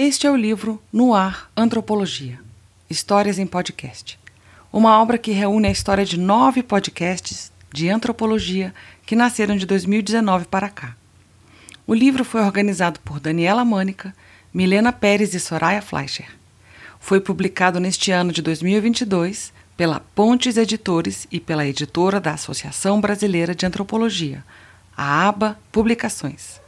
Este é o livro No Ar Antropologia Histórias em Podcast. Uma obra que reúne a história de nove podcasts de antropologia que nasceram de 2019 para cá. O livro foi organizado por Daniela Mânica, Milena Pérez e Soraya Fleischer. Foi publicado neste ano de 2022 pela Pontes Editores e pela editora da Associação Brasileira de Antropologia, a ABA Publicações.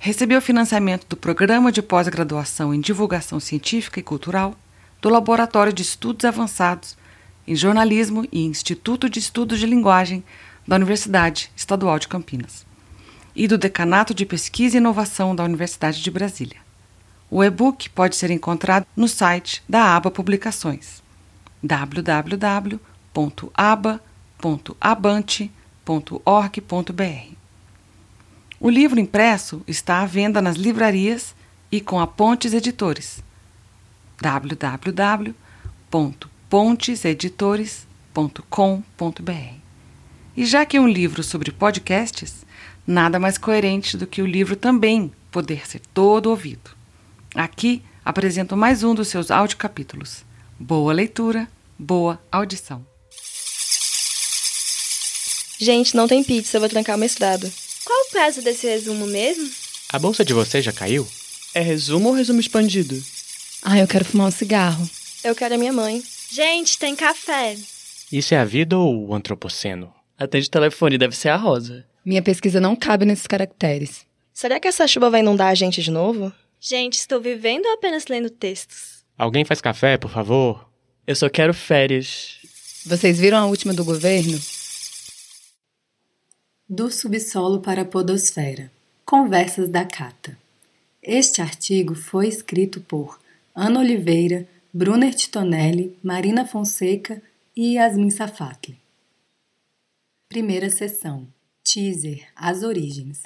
Recebeu financiamento do Programa de Pós-Graduação em Divulgação Científica e Cultural, do Laboratório de Estudos Avançados em Jornalismo e Instituto de Estudos de Linguagem da Universidade Estadual de Campinas e do Decanato de Pesquisa e Inovação da Universidade de Brasília. O e-book pode ser encontrado no site da ABA Publicações www.aba.abante.org.br. O livro impresso está à venda nas livrarias e com a Pontes Editores. www.ponteseditores.com.br. E já que é um livro sobre podcasts, nada mais coerente do que o livro também poder ser todo ouvido. Aqui apresento mais um dos seus audiocapítulos. Boa leitura, boa audição. Gente, não tem pizza, eu vou trancar o mestrado. Qual o prazo desse resumo mesmo? A bolsa de vocês já caiu? É resumo ou resumo expandido? Ah, eu quero fumar um cigarro. Eu quero a minha mãe. Gente, tem café. Isso é a vida ou o antropoceno? Atende telefone, deve ser a Rosa. Minha pesquisa não cabe nesses caracteres. Será que essa chuva vai inundar a gente de novo? Gente, estou vivendo ou apenas lendo textos? Alguém faz café, por favor? Eu só quero férias. Vocês viram a última do governo? Do subsolo para a podosfera. Conversas da Cata. Este artigo foi escrito por Ana Oliveira, Brunner Titonelli, Marina Fonseca e Yasmin Safatli. Primeira sessão. Teaser. As origens.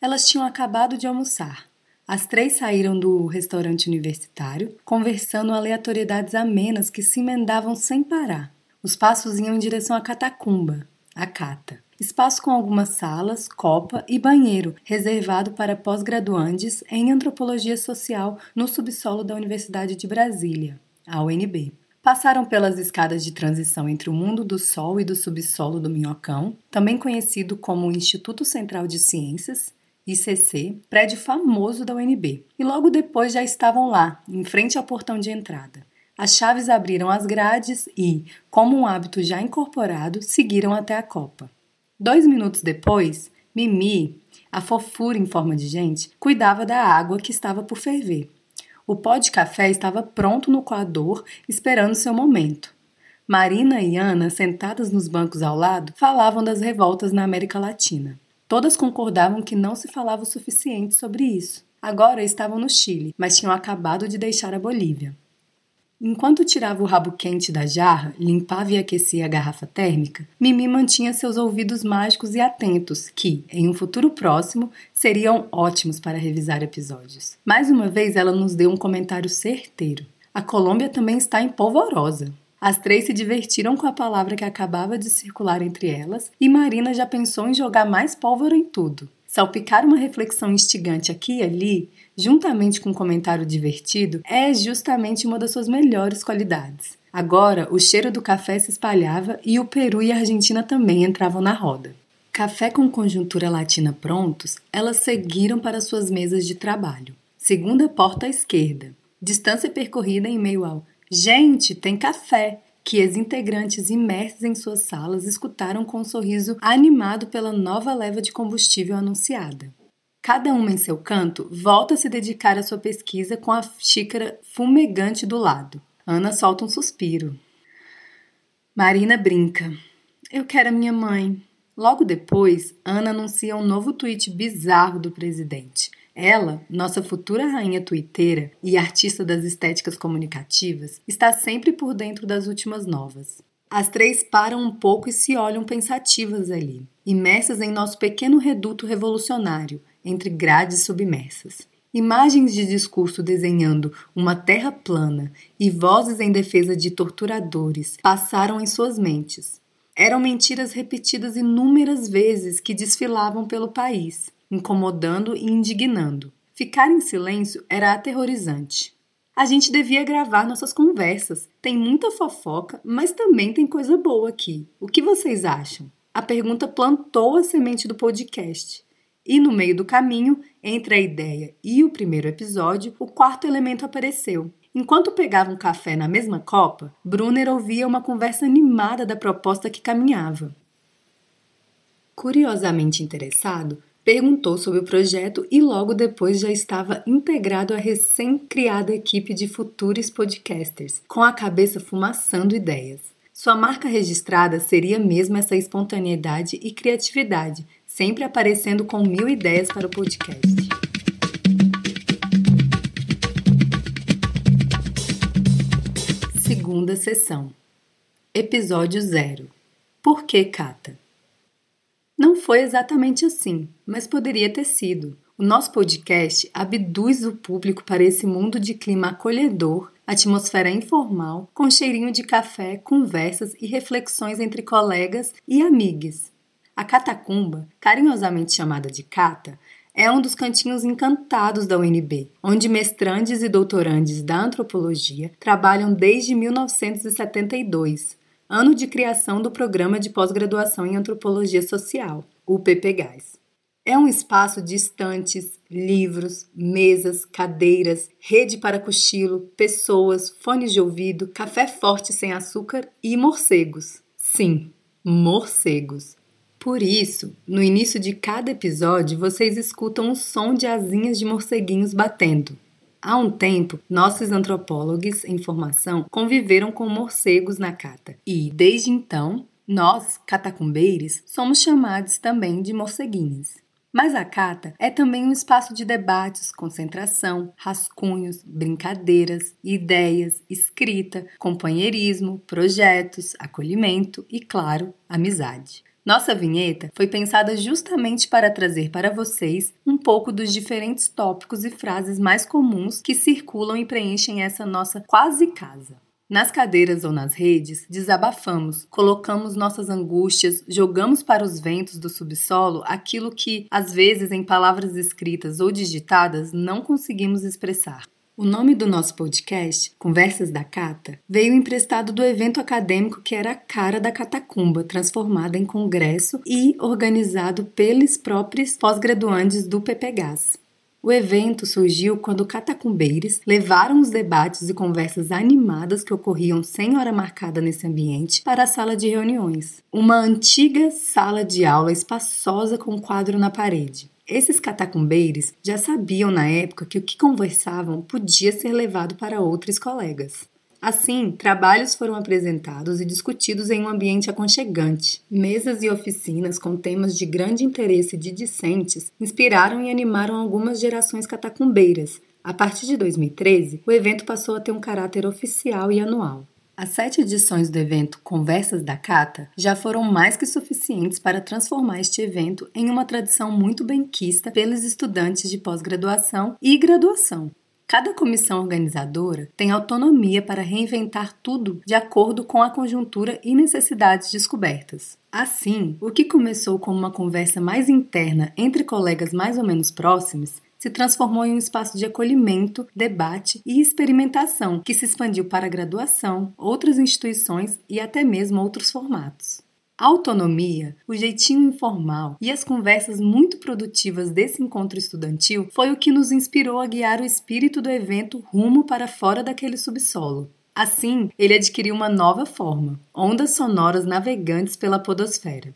Elas tinham acabado de almoçar. As três saíram do restaurante universitário, conversando aleatoriedades amenas que se emendavam sem parar. Os passos iam em direção à catacumba, a cata. Espaço com algumas salas, copa e banheiro, reservado para pós-graduandes em antropologia social no subsolo da Universidade de Brasília, a UNB. Passaram pelas escadas de transição entre o mundo do sol e do subsolo do Minhocão, também conhecido como Instituto Central de Ciências, ICC, prédio famoso da UNB, e logo depois já estavam lá, em frente ao portão de entrada. As chaves abriram as grades e, como um hábito já incorporado, seguiram até a copa. Dois minutos depois, Mimi, a fofura em forma de gente, cuidava da água que estava por ferver. O pó de café estava pronto no coador, esperando seu momento. Marina e Ana, sentadas nos bancos ao lado, falavam das revoltas na América Latina. Todas concordavam que não se falava o suficiente sobre isso. Agora estavam no Chile, mas tinham acabado de deixar a Bolívia. Enquanto tirava o rabo quente da jarra, limpava e aquecia a garrafa térmica, Mimi mantinha seus ouvidos mágicos e atentos, que, em um futuro próximo, seriam ótimos para revisar episódios. Mais uma vez, ela nos deu um comentário certeiro. A Colômbia também está em polvorosa. As três se divertiram com a palavra que acabava de circular entre elas e Marina já pensou em jogar mais pólvora em tudo. Salpicar uma reflexão instigante aqui e ali, juntamente com um comentário divertido, é justamente uma das suas melhores qualidades. Agora, o cheiro do café se espalhava e o Peru e a Argentina também entravam na roda. Café com conjuntura latina prontos, elas seguiram para suas mesas de trabalho. Segunda porta à esquerda. Distância percorrida em meio ao Gente, tem café! Que as integrantes imersos em suas salas escutaram com um sorriso animado pela nova leva de combustível anunciada. Cada uma em seu canto volta a se dedicar à sua pesquisa com a xícara fumegante do lado. Ana solta um suspiro. Marina brinca. Eu quero a minha mãe. Logo depois, Ana anuncia um novo tweet bizarro do presidente. Ela, nossa futura rainha tuiteira e artista das estéticas comunicativas, está sempre por dentro das últimas novas. As três param um pouco e se olham pensativas ali, imersas em nosso pequeno reduto revolucionário, entre grades submersas. Imagens de discurso desenhando uma terra plana e vozes em defesa de torturadores passaram em suas mentes. Eram mentiras repetidas inúmeras vezes que desfilavam pelo país incomodando e indignando. Ficar em silêncio era aterrorizante. A gente devia gravar nossas conversas. Tem muita fofoca, mas também tem coisa boa aqui. O que vocês acham? A pergunta plantou a semente do podcast. E no meio do caminho, entre a ideia e o primeiro episódio, o quarto elemento apareceu. Enquanto pegavam café na mesma copa, Brunner ouvia uma conversa animada da proposta que caminhava. Curiosamente interessado, perguntou sobre o projeto e logo depois já estava integrado à recém-criada equipe de futuros podcasters, com a cabeça fumaçando ideias. Sua marca registrada seria mesmo essa espontaneidade e criatividade, sempre aparecendo com mil ideias para o podcast. Segunda sessão. Episódio 0. Por que Cata? Não foi exatamente assim, mas poderia ter sido. O nosso podcast abduz o público para esse mundo de clima acolhedor, atmosfera informal, com cheirinho de café, conversas e reflexões entre colegas e amigos. A catacumba, carinhosamente chamada de cata, é um dos cantinhos encantados da UNB, onde mestrandes e doutorandes da antropologia trabalham desde 1972, ano de criação do Programa de Pós-Graduação em Antropologia Social, o PPGAS. É um espaço de estantes, livros, mesas, cadeiras, rede para cochilo, pessoas, fones de ouvido, café forte sem açúcar e morcegos. Sim, morcegos. Por isso, no início de cada episódio, vocês escutam o som de asinhas de morceguinhos batendo. Há um tempo, nossos antropólogos em formação conviveram com morcegos na cata e, desde então, nós, catacumbeiros, somos chamados também de morceguinhos. Mas a cata é também um espaço de debates, concentração, rascunhos, brincadeiras, ideias, escrita, companheirismo, projetos, acolhimento e, claro, amizade. Nossa vinheta foi pensada justamente para trazer para vocês um pouco dos diferentes tópicos e frases mais comuns que circulam e preenchem essa nossa quase casa. Nas cadeiras ou nas redes, desabafamos, colocamos nossas angústias, jogamos para os ventos do subsolo aquilo que, às vezes, em palavras escritas ou digitadas, não conseguimos expressar. O nome do nosso podcast, Conversas da Cata, veio emprestado do evento acadêmico que era a cara da Catacumba, transformada em congresso e organizado pelos próprios pós-graduantes do PPGAS. O evento surgiu quando catacumbeiros levaram os debates e conversas animadas que ocorriam sem hora marcada nesse ambiente para a sala de reuniões, uma antiga sala de aula espaçosa com quadro na parede. Esses catacumbeiros já sabiam na época que o que conversavam podia ser levado para outros colegas. Assim, trabalhos foram apresentados e discutidos em um ambiente aconchegante. Mesas e oficinas com temas de grande interesse de discentes inspiraram e animaram algumas gerações catacumbeiras. A partir de 2013, o evento passou a ter um caráter oficial e anual. As sete edições do evento Conversas da Cata já foram mais que suficientes para transformar este evento em uma tradição muito benquista pelos estudantes de pós-graduação e graduação. Cada comissão organizadora tem autonomia para reinventar tudo de acordo com a conjuntura e necessidades descobertas. Assim, o que começou como uma conversa mais interna entre colegas mais ou menos próximos se transformou em um espaço de acolhimento, debate e experimentação que se expandiu para a graduação, outras instituições e até mesmo outros formatos. A autonomia, o jeitinho informal e as conversas muito produtivas desse encontro estudantil foi o que nos inspirou a guiar o espírito do evento rumo para fora daquele subsolo. Assim, ele adquiriu uma nova forma: ondas sonoras navegantes pela podosfera.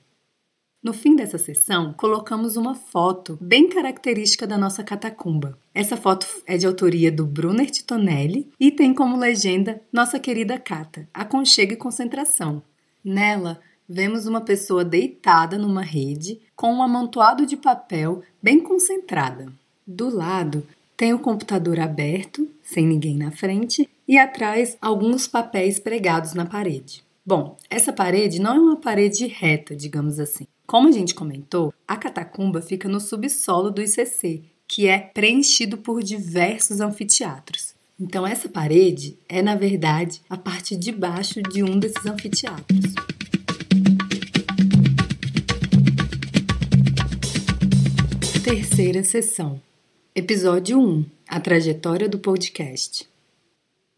No fim dessa sessão, colocamos uma foto bem característica da nossa catacumba. Essa foto é de autoria do Brunner Titonelli e tem como legenda Nossa querida Cata, aconchego e concentração. Nela, vemos uma pessoa deitada numa rede com um amontoado de papel bem concentrada. Do lado, tem o computador aberto, sem ninguém na frente, e atrás alguns papéis pregados na parede. Bom, essa parede não é uma parede reta, digamos assim. Como a gente comentou, a catacumba fica no subsolo do ICC, que é preenchido por diversos anfiteatros. Então, essa parede é, na verdade, a parte de baixo de um desses anfiteatros. Terceira sessão: Episódio 1 A trajetória do podcast.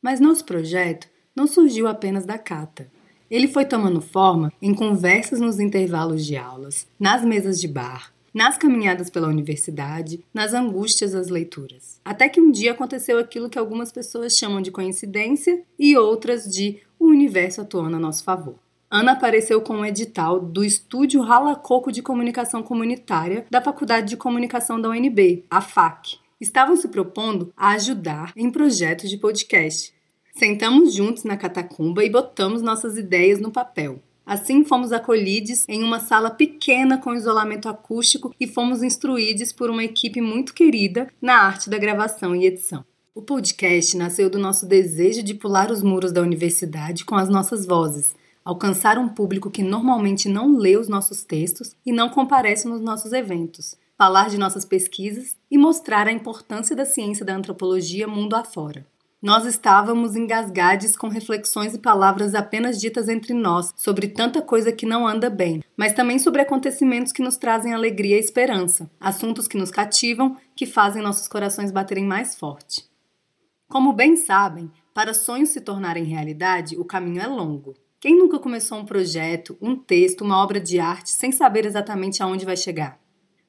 Mas nosso projeto não surgiu apenas da Cata. Ele foi tomando forma em conversas nos intervalos de aulas, nas mesas de bar, nas caminhadas pela universidade, nas angústias das leituras. Até que um dia aconteceu aquilo que algumas pessoas chamam de coincidência e outras de o universo atuando a nosso favor. Ana apareceu com um edital do Estúdio Ralacoco de Comunicação Comunitária da Faculdade de Comunicação da UNB, a FAC. Estavam se propondo a ajudar em projetos de podcast. Sentamos juntos na catacumba e botamos nossas ideias no papel. Assim, fomos acolhidos em uma sala pequena com isolamento acústico e fomos instruídos por uma equipe muito querida na arte da gravação e edição. O podcast nasceu do nosso desejo de pular os muros da universidade com as nossas vozes, alcançar um público que normalmente não lê os nossos textos e não comparece nos nossos eventos, falar de nossas pesquisas e mostrar a importância da ciência da antropologia mundo afora. Nós estávamos engasgados com reflexões e palavras apenas ditas entre nós sobre tanta coisa que não anda bem, mas também sobre acontecimentos que nos trazem alegria e esperança, assuntos que nos cativam, que fazem nossos corações baterem mais forte. Como bem sabem, para sonhos se tornarem realidade, o caminho é longo. Quem nunca começou um projeto, um texto, uma obra de arte sem saber exatamente aonde vai chegar?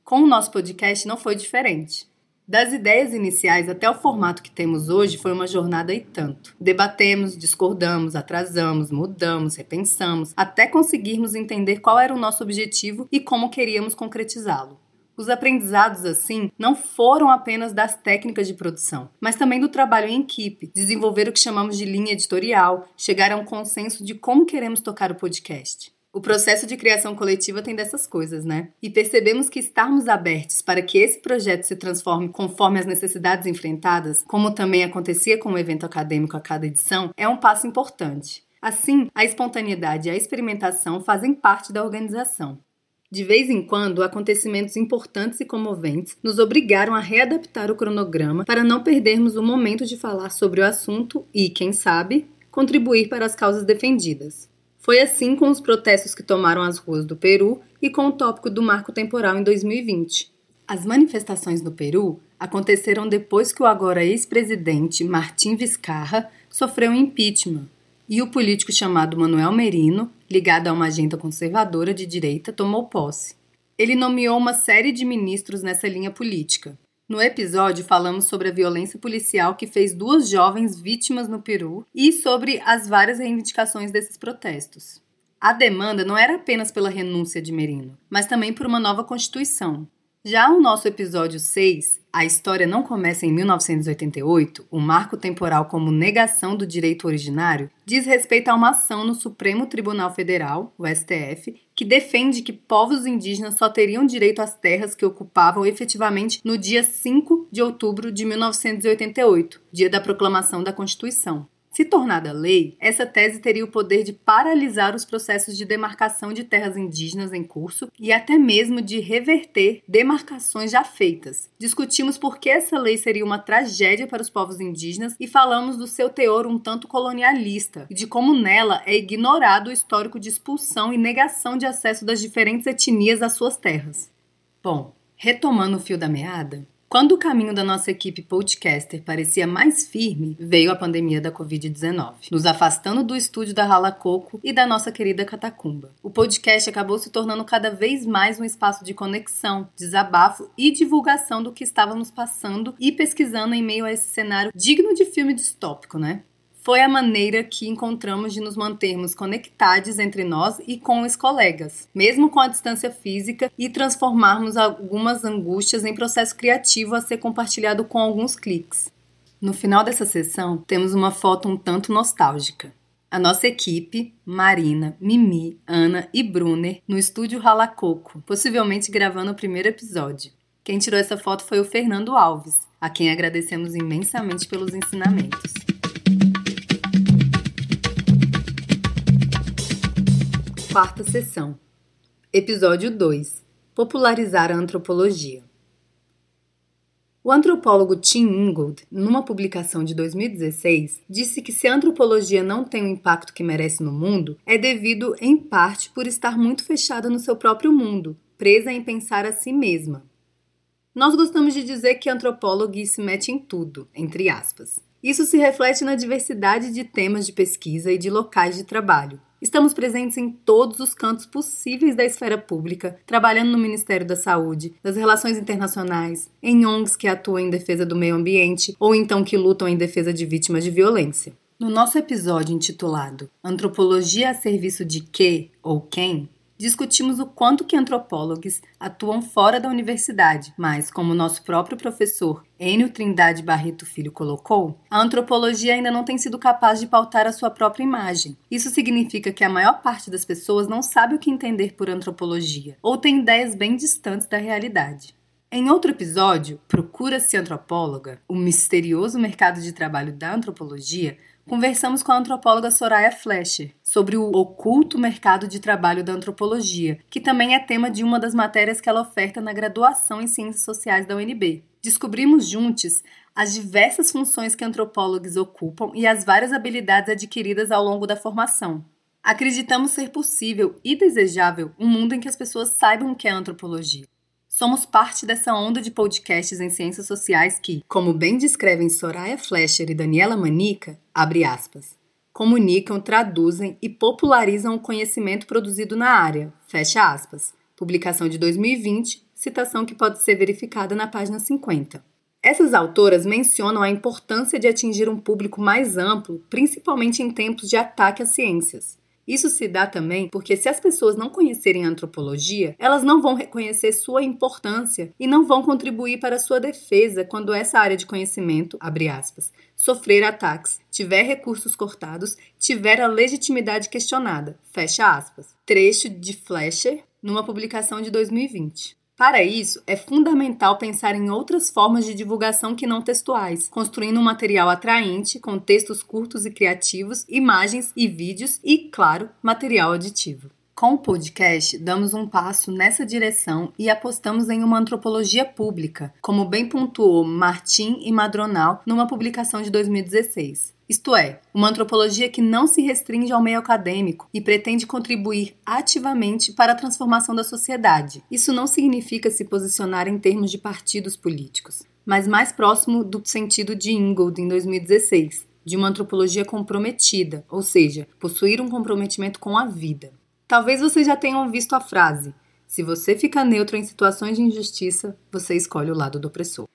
Com o nosso podcast não foi diferente. Das ideias iniciais até o formato que temos hoje foi uma jornada e tanto. Debatemos, discordamos, atrasamos, mudamos, repensamos, até conseguirmos entender qual era o nosso objetivo e como queríamos concretizá-lo. Os aprendizados, assim, não foram apenas das técnicas de produção, mas também do trabalho em equipe, desenvolver o que chamamos de linha editorial, chegar a um consenso de como queremos tocar o podcast. O processo de criação coletiva tem dessas coisas, né? E percebemos que estarmos abertos para que esse projeto se transforme conforme as necessidades enfrentadas, como também acontecia com o evento acadêmico a cada edição, é um passo importante. Assim, a espontaneidade e a experimentação fazem parte da organização. De vez em quando, acontecimentos importantes e comoventes nos obrigaram a readaptar o cronograma para não perdermos o momento de falar sobre o assunto e, quem sabe, contribuir para as causas defendidas. Foi assim com os protestos que tomaram as ruas do Peru e com o tópico do marco temporal em 2020. As manifestações no Peru aconteceram depois que o agora ex-presidente Martim Vizcarra sofreu impeachment e o político chamado Manuel Merino, ligado a uma agenda conservadora de direita, tomou posse. Ele nomeou uma série de ministros nessa linha política, no episódio, falamos sobre a violência policial que fez duas jovens vítimas no Peru e sobre as várias reivindicações desses protestos. A demanda não era apenas pela renúncia de Merino, mas também por uma nova Constituição, já o nosso episódio 6, A História Não Começa em 1988, o marco temporal como negação do direito originário, diz respeito a uma ação no Supremo Tribunal Federal, o STF, que defende que povos indígenas só teriam direito às terras que ocupavam efetivamente no dia 5 de outubro de 1988, dia da proclamação da Constituição. Se tornada lei, essa tese teria o poder de paralisar os processos de demarcação de terras indígenas em curso e até mesmo de reverter demarcações já feitas. Discutimos por que essa lei seria uma tragédia para os povos indígenas e falamos do seu teor um tanto colonialista e de como nela é ignorado o histórico de expulsão e negação de acesso das diferentes etnias às suas terras. Bom, retomando o fio da meada, quando o caminho da nossa equipe podcaster parecia mais firme, veio a pandemia da Covid-19, nos afastando do estúdio da Rala Coco e da nossa querida Catacumba. O podcast acabou se tornando cada vez mais um espaço de conexão, desabafo e divulgação do que estávamos passando e pesquisando em meio a esse cenário digno de filme distópico, né? Foi a maneira que encontramos de nos mantermos conectados entre nós e com os colegas, mesmo com a distância física, e transformarmos algumas angústias em processo criativo a ser compartilhado com alguns cliques. No final dessa sessão, temos uma foto um tanto nostálgica. A nossa equipe, Marina, Mimi, Ana e Brunner, no estúdio Ralacoco, possivelmente gravando o primeiro episódio. Quem tirou essa foto foi o Fernando Alves, a quem agradecemos imensamente pelos ensinamentos. Quarta sessão. Episódio 2. Popularizar a antropologia. O antropólogo Tim Ingold, numa publicação de 2016, disse que se a antropologia não tem o impacto que merece no mundo, é devido, em parte, por estar muito fechada no seu próprio mundo, presa em pensar a si mesma. Nós gostamos de dizer que antropólogo se mete em tudo, entre aspas. Isso se reflete na diversidade de temas de pesquisa e de locais de trabalho. Estamos presentes em todos os cantos possíveis da esfera pública, trabalhando no Ministério da Saúde, das Relações Internacionais, em ONGs que atuam em defesa do meio ambiente ou então que lutam em defesa de vítimas de violência. No nosso episódio intitulado Antropologia a serviço de que ou quem, discutimos o quanto que antropólogos atuam fora da universidade, mas, como nosso próprio professor Enio Trindade Barreto Filho colocou, a antropologia ainda não tem sido capaz de pautar a sua própria imagem. Isso significa que a maior parte das pessoas não sabe o que entender por antropologia, ou tem ideias bem distantes da realidade. Em outro episódio, Procura-se Antropóloga, o misterioso mercado de trabalho da antropologia, conversamos com a antropóloga Soraya Fleischer sobre o oculto mercado de trabalho da antropologia, que também é tema de uma das matérias que ela oferta na graduação em Ciências Sociais da UNB. Descobrimos juntos as diversas funções que antropólogos ocupam e as várias habilidades adquiridas ao longo da formação. Acreditamos ser possível e desejável um mundo em que as pessoas saibam o que é antropologia. Somos parte dessa onda de podcasts em ciências sociais que, como bem descrevem Soraya Fleischer e Daniela Manica, abre aspas, comunicam, traduzem e popularizam o conhecimento produzido na área, fecha aspas. Publicação de 2020, citação que pode ser verificada na página 50. Essas autoras mencionam a importância de atingir um público mais amplo, principalmente em tempos de ataque às ciências. Isso se dá também porque, se as pessoas não conhecerem a antropologia, elas não vão reconhecer sua importância e não vão contribuir para sua defesa quando essa área de conhecimento, abre aspas, sofrer ataques, tiver recursos cortados, tiver a legitimidade questionada, fecha aspas. Trecho de Fleischer, numa publicação de 2020. Para isso, é fundamental pensar em outras formas de divulgação que não textuais, construindo um material atraente, com textos curtos e criativos, imagens e vídeos e, claro, material aditivo. Com o podcast, damos um passo nessa direção e apostamos em uma antropologia pública, como bem pontuou Martim e Madronal numa publicação de 2016. Isto é, uma antropologia que não se restringe ao meio acadêmico e pretende contribuir ativamente para a transformação da sociedade. Isso não significa se posicionar em termos de partidos políticos, mas mais próximo do sentido de Ingold em 2016, de uma antropologia comprometida, ou seja, possuir um comprometimento com a vida. Talvez vocês já tenham visto a frase: se você fica neutro em situações de injustiça, você escolhe o lado do opressor.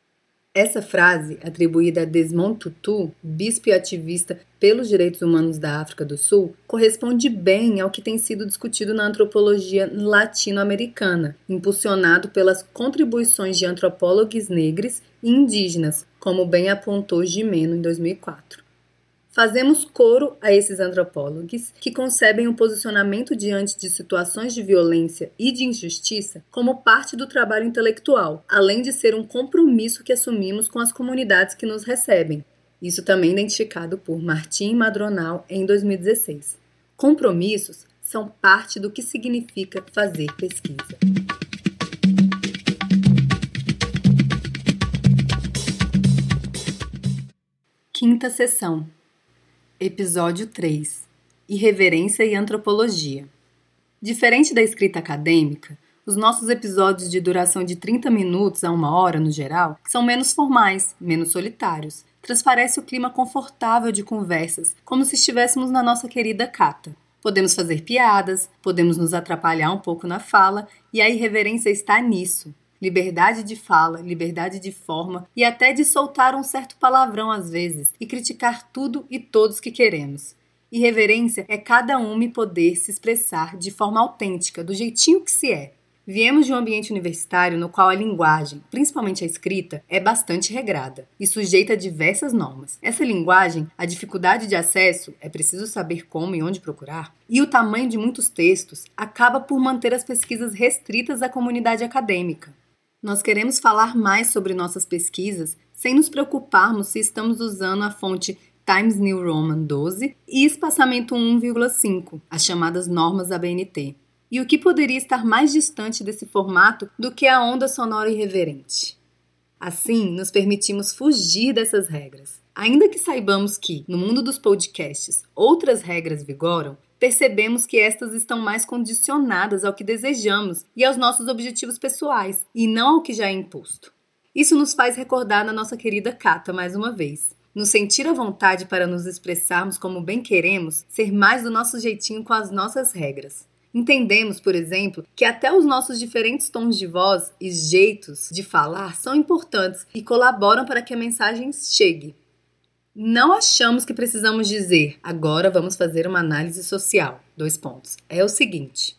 Essa frase, atribuída a Desmond Tutu, bispo e ativista pelos direitos humanos da África do Sul, corresponde bem ao que tem sido discutido na antropologia latino-americana, impulsionado pelas contribuições de antropólogos negros e indígenas, como bem apontou Gimeno em 2004. Fazemos coro a esses antropólogos que concebem o posicionamento diante de situações de violência e de injustiça como parte do trabalho intelectual, além de ser um compromisso que assumimos com as comunidades que nos recebem. Isso também identificado por Martim Madronal em 2016. Compromissos são parte do que significa fazer pesquisa. Quinta sessão Episódio 3 Irreverência e Antropologia. Diferente da escrita acadêmica, os nossos episódios de duração de 30 minutos a uma hora, no geral, são menos formais, menos solitários. Transparece o clima confortável de conversas, como se estivéssemos na nossa querida cata. Podemos fazer piadas, podemos nos atrapalhar um pouco na fala, e a irreverência está nisso liberdade de fala, liberdade de forma e até de soltar um certo palavrão às vezes e criticar tudo e todos que queremos. Irreverência é cada um me poder se expressar de forma autêntica, do jeitinho que se é. Viemos de um ambiente universitário no qual a linguagem, principalmente a escrita, é bastante regrada e sujeita a diversas normas. Essa linguagem, a dificuldade de acesso, é preciso saber como e onde procurar, e o tamanho de muitos textos acaba por manter as pesquisas restritas à comunidade acadêmica. Nós queremos falar mais sobre nossas pesquisas sem nos preocuparmos se estamos usando a fonte Times New Roman 12 e espaçamento 1,5, as chamadas normas ABNT. E o que poderia estar mais distante desse formato do que a onda sonora irreverente? Assim, nos permitimos fugir dessas regras. Ainda que saibamos que, no mundo dos podcasts, outras regras vigoram, percebemos que estas estão mais condicionadas ao que desejamos e aos nossos objetivos pessoais, e não ao que já é imposto. Isso nos faz recordar na nossa querida Cata mais uma vez. Nos sentir à vontade para nos expressarmos como bem queremos, ser mais do nosso jeitinho com as nossas regras. Entendemos, por exemplo, que até os nossos diferentes tons de voz e jeitos de falar são importantes e colaboram para que a mensagem chegue. Não achamos que precisamos dizer, agora vamos fazer uma análise social. Dois pontos. É o seguinte.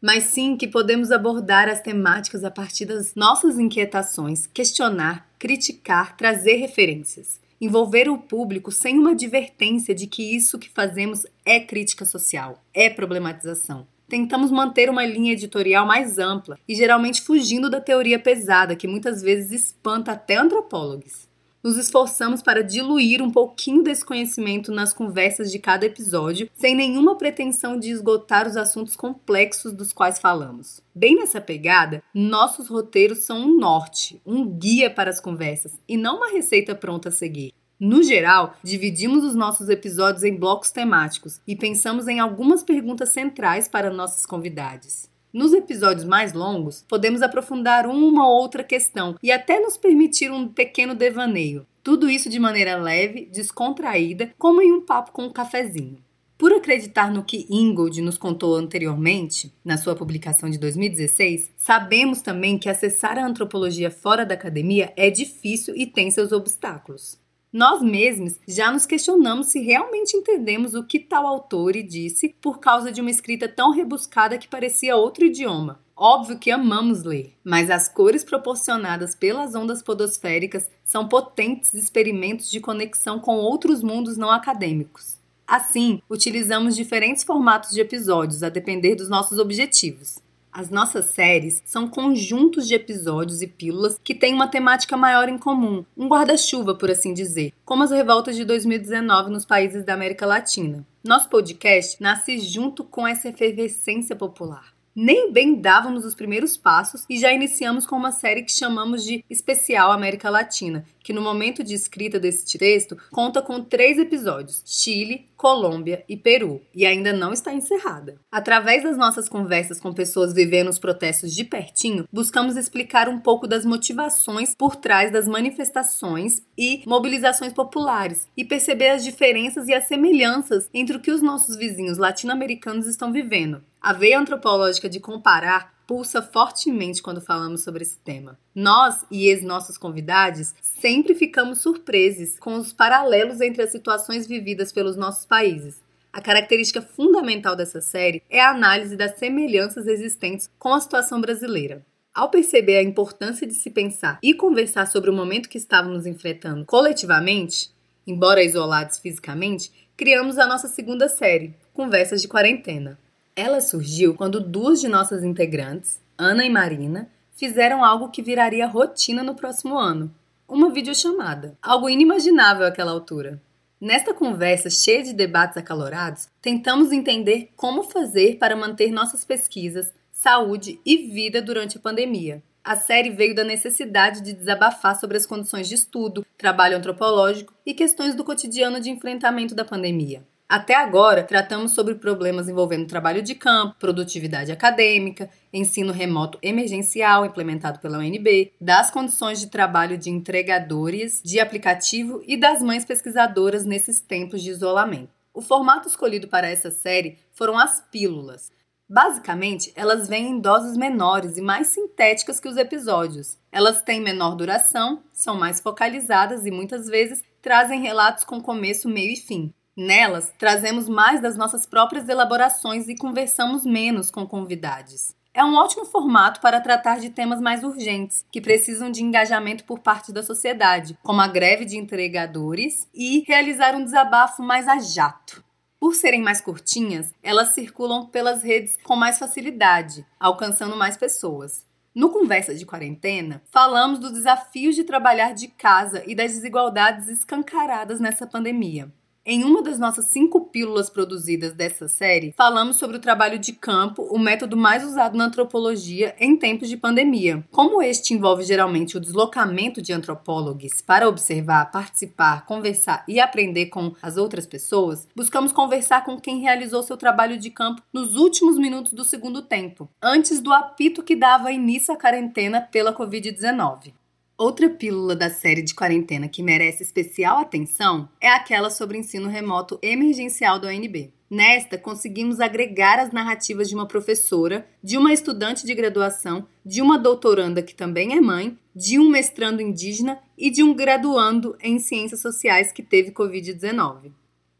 Mas sim que podemos abordar as temáticas a partir das nossas inquietações, questionar, criticar, trazer referências envolver o público sem uma advertência de que isso que fazemos é crítica social, é problematização. Tentamos manter uma linha editorial mais ampla e geralmente fugindo da teoria pesada que muitas vezes espanta até antropólogos. Nos esforçamos para diluir um pouquinho desse conhecimento nas conversas de cada episódio, sem nenhuma pretensão de esgotar os assuntos complexos dos quais falamos. Bem nessa pegada, nossos roteiros são um norte, um guia para as conversas e não uma receita pronta a seguir. No geral, dividimos os nossos episódios em blocos temáticos e pensamos em algumas perguntas centrais para nossos convidados. Nos episódios mais longos, podemos aprofundar uma ou outra questão e até nos permitir um pequeno devaneio. Tudo isso de maneira leve, descontraída, como em um papo com um cafezinho. Por acreditar no que Ingold nos contou anteriormente, na sua publicação de 2016, sabemos também que acessar a antropologia fora da academia é difícil e tem seus obstáculos. Nós mesmos já nos questionamos se realmente entendemos o que tal autor disse por causa de uma escrita tão rebuscada que parecia outro idioma. Óbvio que amamos ler, mas as cores proporcionadas pelas ondas podosféricas são potentes experimentos de conexão com outros mundos não acadêmicos. Assim, utilizamos diferentes formatos de episódios a depender dos nossos objetivos. As nossas séries são conjuntos de episódios e pílulas que têm uma temática maior em comum, um guarda-chuva, por assim dizer, como as revoltas de 2019 nos países da América Latina. Nosso podcast nasce junto com essa efervescência popular. Nem bem dávamos os primeiros passos e já iniciamos com uma série que chamamos de Especial América Latina, que no momento de escrita deste texto conta com três episódios: Chile, Colômbia e Peru, e ainda não está encerrada. Através das nossas conversas com pessoas vivendo os protestos de pertinho, buscamos explicar um pouco das motivações por trás das manifestações e mobilizações populares e perceber as diferenças e as semelhanças entre o que os nossos vizinhos latino-americanos estão vivendo. A veia antropológica de comparar pulsa fortemente quando falamos sobre esse tema. Nós e os nossos convidados sempre ficamos surpresos com os paralelos entre as situações vividas pelos nossos países. A característica fundamental dessa série é a análise das semelhanças existentes com a situação brasileira. Ao perceber a importância de se pensar e conversar sobre o momento que estávamos enfrentando coletivamente, embora isolados fisicamente, criamos a nossa segunda série, Conversas de Quarentena. Ela surgiu quando duas de nossas integrantes, Ana e Marina, fizeram algo que viraria rotina no próximo ano: uma videochamada. Algo inimaginável àquela altura. Nesta conversa cheia de debates acalorados, tentamos entender como fazer para manter nossas pesquisas, saúde e vida durante a pandemia. A série veio da necessidade de desabafar sobre as condições de estudo, trabalho antropológico e questões do cotidiano de enfrentamento da pandemia. Até agora, tratamos sobre problemas envolvendo trabalho de campo, produtividade acadêmica, ensino remoto emergencial implementado pela UNB, das condições de trabalho de entregadores de aplicativo e das mães pesquisadoras nesses tempos de isolamento. O formato escolhido para essa série foram as pílulas. Basicamente, elas vêm em doses menores e mais sintéticas que os episódios. Elas têm menor duração, são mais focalizadas e muitas vezes trazem relatos com começo, meio e fim. Nelas, trazemos mais das nossas próprias elaborações e conversamos menos com convidados. É um ótimo formato para tratar de temas mais urgentes, que precisam de engajamento por parte da sociedade, como a greve de entregadores e realizar um desabafo mais a jato. Por serem mais curtinhas, elas circulam pelas redes com mais facilidade, alcançando mais pessoas. No Conversa de Quarentena, falamos dos desafios de trabalhar de casa e das desigualdades escancaradas nessa pandemia. Em uma das nossas cinco pílulas produzidas dessa série, falamos sobre o trabalho de campo, o método mais usado na antropologia em tempos de pandemia. Como este envolve geralmente o deslocamento de antropólogos para observar, participar, conversar e aprender com as outras pessoas, buscamos conversar com quem realizou seu trabalho de campo nos últimos minutos do segundo tempo, antes do apito que dava início à quarentena pela Covid-19. Outra pílula da série de quarentena que merece especial atenção é aquela sobre ensino remoto emergencial do UNB. Nesta, conseguimos agregar as narrativas de uma professora, de uma estudante de graduação, de uma doutoranda que também é mãe, de um mestrando indígena e de um graduando em ciências sociais que teve Covid-19.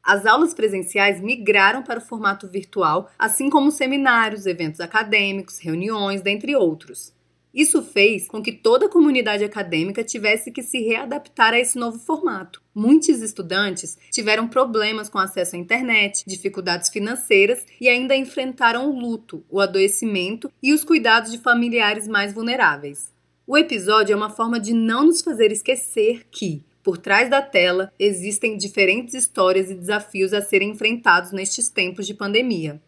As aulas presenciais migraram para o formato virtual, assim como seminários, eventos acadêmicos, reuniões, dentre outros. Isso fez com que toda a comunidade acadêmica tivesse que se readaptar a esse novo formato. Muitos estudantes tiveram problemas com acesso à internet, dificuldades financeiras e ainda enfrentaram o luto, o adoecimento e os cuidados de familiares mais vulneráveis. O episódio é uma forma de não nos fazer esquecer que, por trás da tela, existem diferentes histórias e desafios a serem enfrentados nestes tempos de pandemia.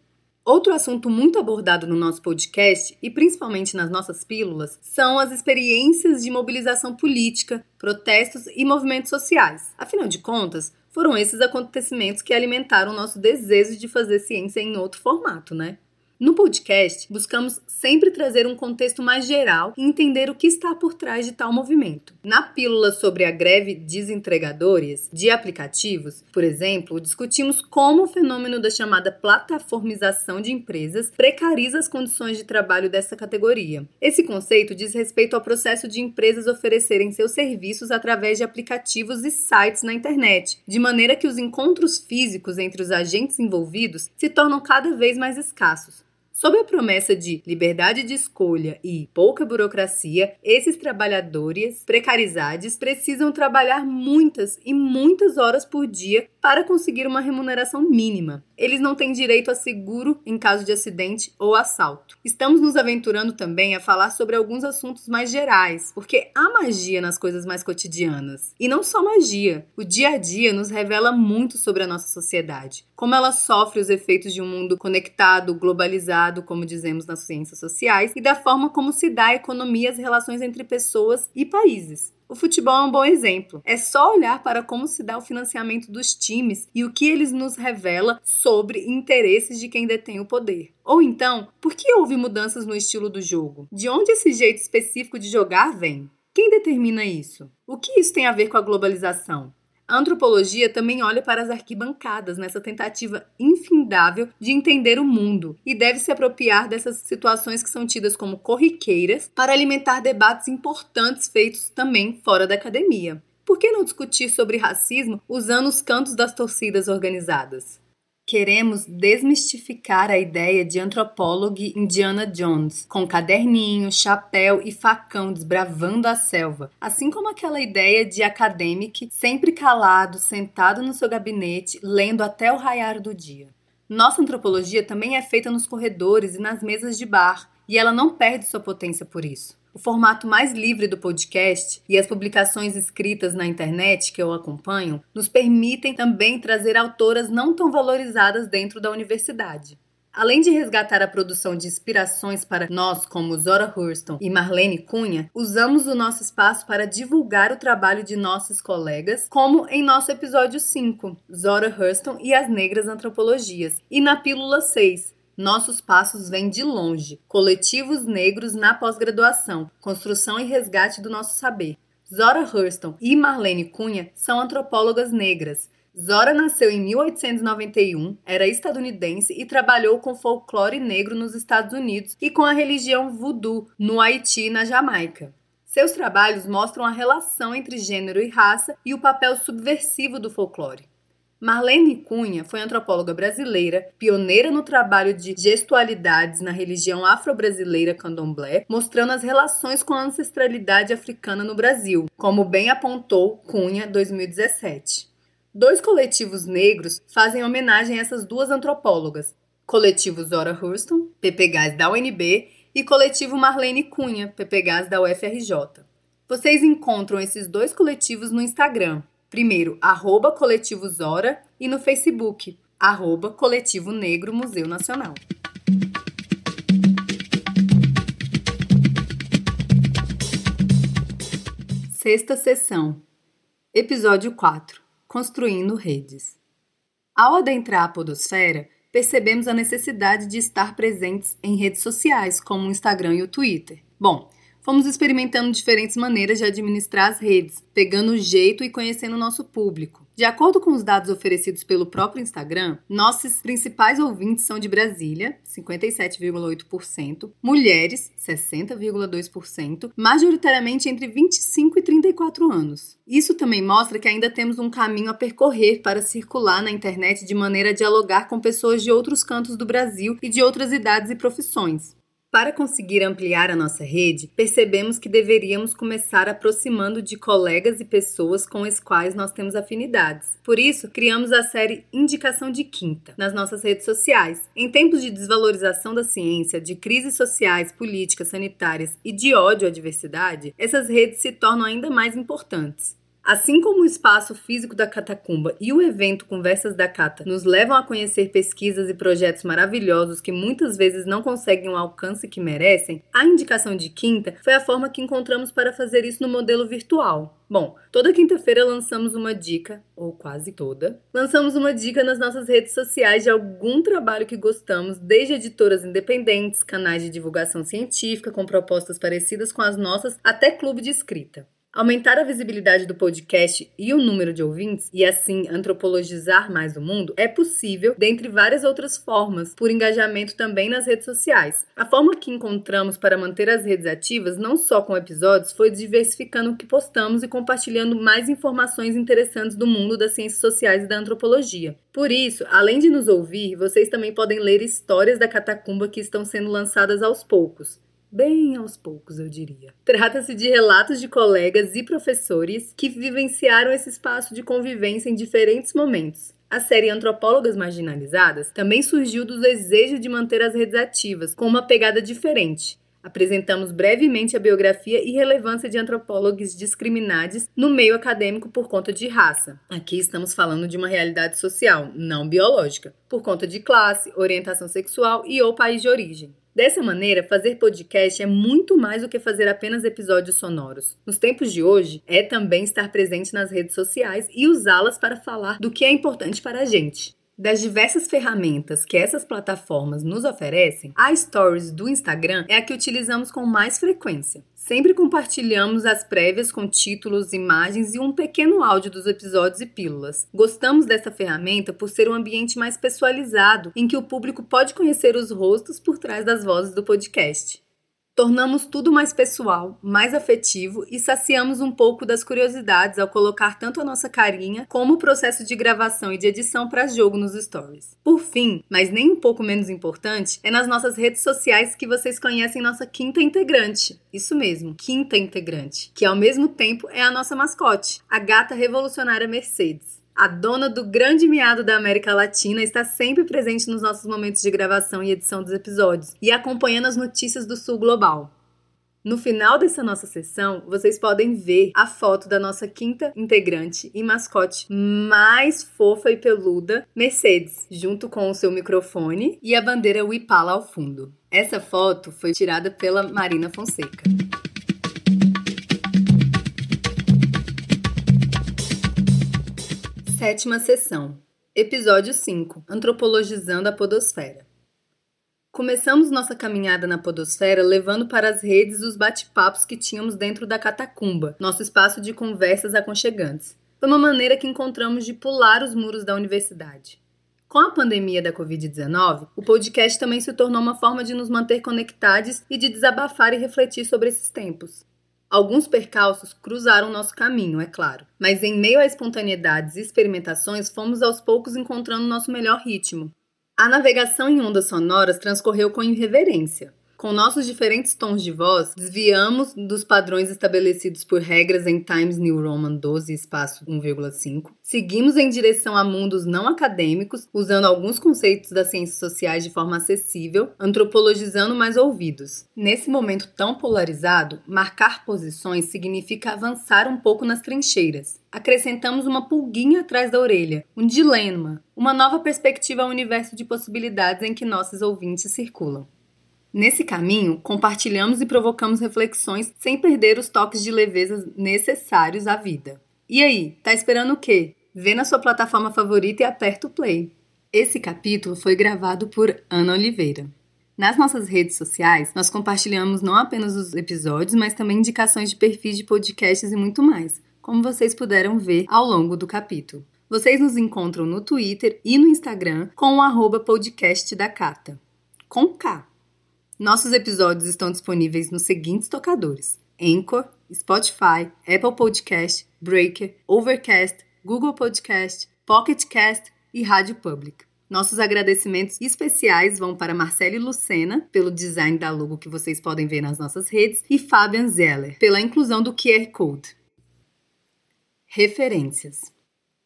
Outro assunto muito abordado no nosso podcast e principalmente nas nossas pílulas são as experiências de mobilização política, protestos e movimentos sociais. Afinal de contas, foram esses acontecimentos que alimentaram o nosso desejo de fazer ciência em outro formato, né? No podcast, buscamos sempre trazer um contexto mais geral e entender o que está por trás de tal movimento. Na pílula sobre a greve dos entregadores de aplicativos, por exemplo, discutimos como o fenômeno da chamada plataformização de empresas precariza as condições de trabalho dessa categoria. Esse conceito diz respeito ao processo de empresas oferecerem seus serviços através de aplicativos e sites na internet, de maneira que os encontros físicos entre os agentes envolvidos se tornam cada vez mais escassos. Sob a promessa de liberdade de escolha e pouca burocracia, esses trabalhadores precarizados precisam trabalhar muitas e muitas horas por dia para conseguir uma remuneração mínima. Eles não têm direito a seguro em caso de acidente ou assalto. Estamos nos aventurando também a falar sobre alguns assuntos mais gerais, porque há magia nas coisas mais cotidianas. E não só magia, o dia a dia nos revela muito sobre a nossa sociedade, como ela sofre os efeitos de um mundo conectado, globalizado como dizemos nas ciências sociais, e da forma como se dá a economia e as relações entre pessoas e países. O futebol é um bom exemplo. É só olhar para como se dá o financiamento dos times e o que eles nos revela sobre interesses de quem detém o poder. Ou então, por que houve mudanças no estilo do jogo? De onde esse jeito específico de jogar vem? Quem determina isso? O que isso tem a ver com a globalização? A antropologia também olha para as arquibancadas nessa tentativa infindável de entender o mundo e deve se apropriar dessas situações que são tidas como corriqueiras para alimentar debates importantes feitos também fora da academia. Por que não discutir sobre racismo usando os cantos das torcidas organizadas? Queremos desmistificar a ideia de antropólogo Indiana Jones, com caderninho, chapéu e facão desbravando a selva, assim como aquela ideia de acadêmico sempre calado, sentado no seu gabinete, lendo até o raiar do dia. Nossa antropologia também é feita nos corredores e nas mesas de bar, e ela não perde sua potência por isso o formato mais livre do podcast e as publicações escritas na internet que eu acompanho nos permitem também trazer autoras não tão valorizadas dentro da universidade. Além de resgatar a produção de inspirações para nós, como Zora Hurston e Marlene Cunha, usamos o nosso espaço para divulgar o trabalho de nossos colegas, como em nosso episódio 5, Zora Hurston e as Negras Antropologias, e na Pílula 6, nossos passos vêm de longe. Coletivos negros na pós-graduação, construção e resgate do nosso saber. Zora Hurston e Marlene Cunha são antropólogas negras. Zora nasceu em 1891, era estadunidense e trabalhou com folclore negro nos Estados Unidos e com a religião voodoo no Haiti e na Jamaica. Seus trabalhos mostram a relação entre gênero e raça e o papel subversivo do folclore. Marlene Cunha foi antropóloga brasileira, pioneira no trabalho de gestualidades na religião afro-brasileira candomblé, mostrando as relações com a ancestralidade africana no Brasil, como bem apontou Cunha 2017. Dois coletivos negros fazem homenagem a essas duas antropólogas: Coletivo Zora Hurston, PPGás da UNB, e Coletivo Marlene Cunha, PPGás da UFRJ. Vocês encontram esses dois coletivos no Instagram, Primeiro, arroba Coletivo Zora e no Facebook, arroba Coletivo Negro Museu Nacional. Sexta sessão. Episódio 4. Construindo redes. Ao adentrar a podosfera, percebemos a necessidade de estar presentes em redes sociais, como o Instagram e o Twitter. Bom, fomos experimentando diferentes maneiras de administrar as redes, pegando o jeito e conhecendo o nosso público. De acordo com os dados oferecidos pelo próprio Instagram, nossos principais ouvintes são de Brasília, 57,8%, mulheres, 60,2%, majoritariamente entre 25 e 34 anos. Isso também mostra que ainda temos um caminho a percorrer para circular na internet de maneira a dialogar com pessoas de outros cantos do Brasil e de outras idades e profissões. Para conseguir ampliar a nossa rede, percebemos que deveríamos começar aproximando de colegas e pessoas com as quais nós temos afinidades. Por isso, criamos a série Indicação de Quinta nas nossas redes sociais. Em tempos de desvalorização da ciência, de crises sociais, políticas, sanitárias e de ódio à diversidade, essas redes se tornam ainda mais importantes. Assim como o espaço físico da Catacumba e o evento Conversas da Cata nos levam a conhecer pesquisas e projetos maravilhosos que muitas vezes não conseguem o alcance que merecem, a indicação de quinta foi a forma que encontramos para fazer isso no modelo virtual. Bom, toda quinta-feira lançamos uma dica, ou quase toda, lançamos uma dica nas nossas redes sociais de algum trabalho que gostamos, desde editoras independentes, canais de divulgação científica com propostas parecidas com as nossas, até clube de escrita. Aumentar a visibilidade do podcast e o número de ouvintes e assim antropologizar mais o mundo é possível, dentre várias outras formas, por engajamento também nas redes sociais. A forma que encontramos para manter as redes ativas, não só com episódios, foi diversificando o que postamos e compartilhando mais informações interessantes do mundo das ciências sociais e da antropologia. Por isso, além de nos ouvir, vocês também podem ler histórias da catacumba que estão sendo lançadas aos poucos bem aos poucos, eu diria. Trata-se de relatos de colegas e professores que vivenciaram esse espaço de convivência em diferentes momentos. A série Antropólogas Marginalizadas também surgiu do desejo de manter as redes ativas, com uma pegada diferente. Apresentamos brevemente a biografia e relevância de antropólogos discriminados no meio acadêmico por conta de raça. Aqui estamos falando de uma realidade social, não biológica, por conta de classe, orientação sexual e ou país de origem. Dessa maneira, fazer podcast é muito mais do que fazer apenas episódios sonoros. Nos tempos de hoje, é também estar presente nas redes sociais e usá-las para falar do que é importante para a gente. Das diversas ferramentas que essas plataformas nos oferecem, a Stories do Instagram é a que utilizamos com mais frequência. Sempre compartilhamos as prévias com títulos, imagens e um pequeno áudio dos episódios e pílulas. Gostamos dessa ferramenta por ser um ambiente mais pessoalizado, em que o público pode conhecer os rostos por trás das vozes do podcast. Tornamos tudo mais pessoal, mais afetivo e saciamos um pouco das curiosidades ao colocar tanto a nossa carinha como o processo de gravação e de edição para jogo nos stories. Por fim, mas nem um pouco menos importante, é nas nossas redes sociais que vocês conhecem nossa quinta integrante. Isso mesmo, quinta integrante, que ao mesmo tempo é a nossa mascote, a gata revolucionária Mercedes. A dona do grande miado da América Latina está sempre presente nos nossos momentos de gravação e edição dos episódios e acompanhando as notícias do Sul Global. No final dessa nossa sessão, vocês podem ver a foto da nossa quinta integrante e mascote mais fofa e peluda, Mercedes, junto com o seu microfone e a bandeira Wipala ao fundo. Essa foto foi tirada pela Marina Fonseca. Sétima sessão. Episódio 5. Antropologizando a podosfera. Começamos nossa caminhada na podosfera levando para as redes os bate-papos que tínhamos dentro da catacumba, nosso espaço de conversas aconchegantes. Foi uma maneira que encontramos de pular os muros da universidade. Com a pandemia da Covid-19, o podcast também se tornou uma forma de nos manter conectados e de desabafar e refletir sobre esses tempos. Alguns percalços cruzaram nosso caminho, é claro, mas em meio a espontaneidades e experimentações, fomos aos poucos encontrando nosso melhor ritmo. A navegação em ondas sonoras transcorreu com irreverência. Com nossos diferentes tons de voz, desviamos dos padrões estabelecidos por regras em Times New Roman 12 espaço 1,5. Seguimos em direção a mundos não acadêmicos, usando alguns conceitos das ciências sociais de forma acessível, antropologizando mais ouvidos. Nesse momento tão polarizado, marcar posições significa avançar um pouco nas trincheiras. Acrescentamos uma pulguinha atrás da orelha, um dilema, uma nova perspectiva ao universo de possibilidades em que nossos ouvintes circulam. Nesse caminho, compartilhamos e provocamos reflexões sem perder os toques de leveza necessários à vida. E aí, tá esperando o quê? Vê na sua plataforma favorita e aperta o play. Esse capítulo foi gravado por Ana Oliveira. Nas nossas redes sociais, nós compartilhamos não apenas os episódios, mas também indicações de perfis de podcasts e muito mais, como vocês puderam ver ao longo do capítulo. Vocês nos encontram no Twitter e no Instagram com o arroba podcast da Cata, com K. Nossos episódios estão disponíveis nos seguintes tocadores: Anchor, Spotify, Apple Podcast, Breaker, Overcast, Google Podcast, Pocket Cast e Rádio Public. Nossos agradecimentos especiais vão para Marcele Lucena, pelo design da logo que vocês podem ver nas nossas redes, e Fabian Zeller, pela inclusão do QR Code. Referências.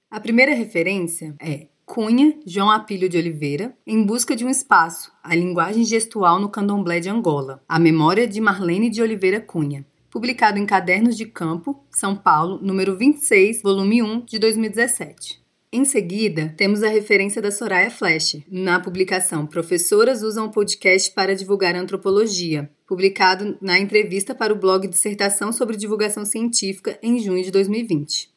A primeira referência é Cunha, João Apílio de Oliveira, Em Busca de um Espaço, a linguagem gestual no candomblé de Angola, a memória de Marlene de Oliveira Cunha, publicado em Cadernos de Campo, São Paulo, número 26, volume 1, de 2017. Em seguida, temos a referência da Soraya Flash, na publicação Professoras usam o podcast para divulgar antropologia, publicado na entrevista para o blog Dissertação sobre Divulgação Científica em junho de 2020.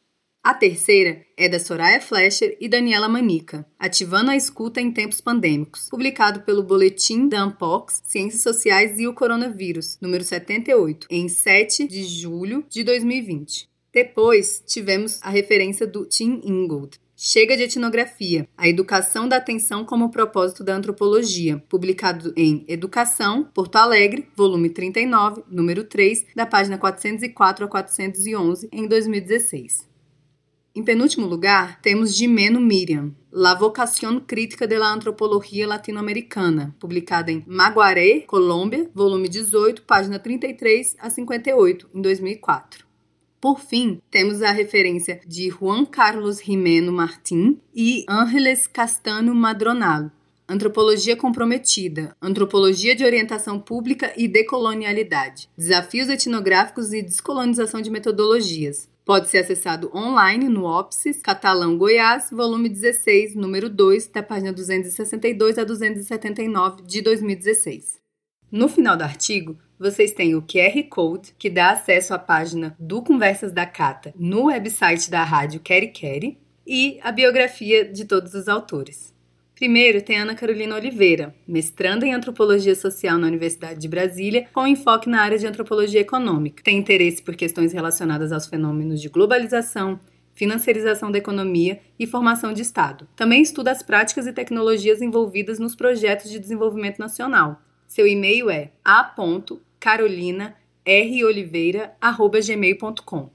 A terceira é da Soraya Fleischer e Daniela Manica, Ativando a Escuta em Tempos Pandêmicos, publicado pelo Boletim da Ampox, Ciências Sociais e o Coronavírus, número 78, em 7 de julho de 2020. Depois, tivemos a referência do Tim Ingold, Chega de Etnografia, a educação da atenção como propósito da antropologia, publicado em Educação, Porto Alegre, volume 39, número 3, da página 404 a 411, em 2016. Em penúltimo lugar, temos Jimeno Miriam, La Vocación Crítica de la Antropología Latino-Americana, publicada em Maguaré, Colômbia, volume 18, página 33 a 58, em 2004. Por fim, temos a referência de Juan Carlos Jimeno Martín e Ángeles Castano Madronalo, Antropologia Comprometida, Antropologia de Orientação Pública e Decolonialidade, Desafios Etnográficos e Descolonização de Metodologias. Pode ser acessado online no OPSIS, Catalão Goiás, volume 16, número 2, da página 262 a 279 de 2016. No final do artigo, vocês têm o QR Code, que dá acesso à página do Conversas da Cata no website da rádio Queri Queri, e a biografia de todos os autores. Primeiro tem Ana Carolina Oliveira, mestranda em Antropologia Social na Universidade de Brasília, com enfoque na área de Antropologia Econômica. Tem interesse por questões relacionadas aos fenômenos de globalização, financiarização da economia e formação de Estado. Também estuda as práticas e tecnologias envolvidas nos projetos de desenvolvimento nacional, seu e-mail é a.carolinaroliveira.gmail.com.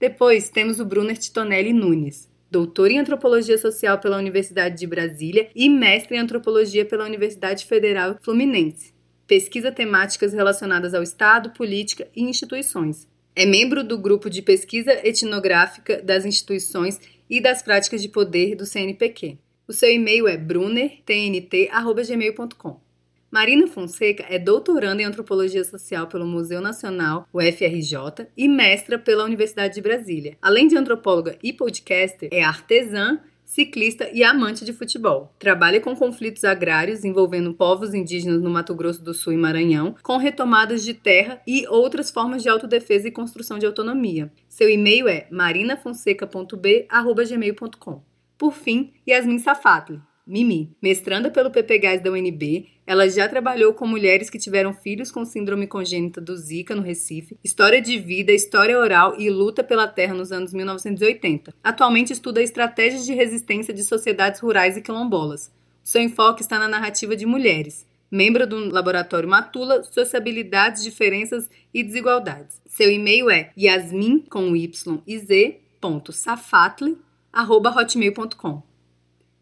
Depois temos o Brunner Titonelli Nunes, doutor em Antropologia Social pela Universidade de Brasília e mestre em Antropologia pela Universidade Federal Fluminense. Pesquisa temáticas relacionadas ao Estado, política e instituições. É membro do grupo de pesquisa etnográfica das instituições e das práticas de poder do CNPq. O seu e-mail é brunertnt.gmail.com. Marina Fonseca é doutoranda em Antropologia Social pelo Museu Nacional, UFRJ, e mestra pela Universidade de Brasília. Além de antropóloga e podcaster, é artesã, ciclista e amante de futebol. Trabalha com conflitos agrários envolvendo povos indígenas no Mato Grosso do Sul e Maranhão, com retomadas de terra e outras formas de autodefesa e construção de autonomia. Seu e-mail é marinafonseca.b@gmail.com. Por fim, Yasmin Safatli, Mimi, mestranda pelo PPGás da UNB, ela já trabalhou com mulheres que tiveram filhos com síndrome congênita do Zika no Recife, história de vida, história oral e luta pela terra nos anos 1980. Atualmente estuda estratégias de resistência de sociedades rurais e quilombolas. Seu enfoque está na narrativa de mulheres. Membro do Laboratório Matula, Sociabilidades, Diferenças e Desigualdades. Seu e-mail é yasmin, com y e z, ponto, safatli, arroba hotmail.com.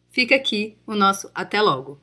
Fica aqui o nosso até logo.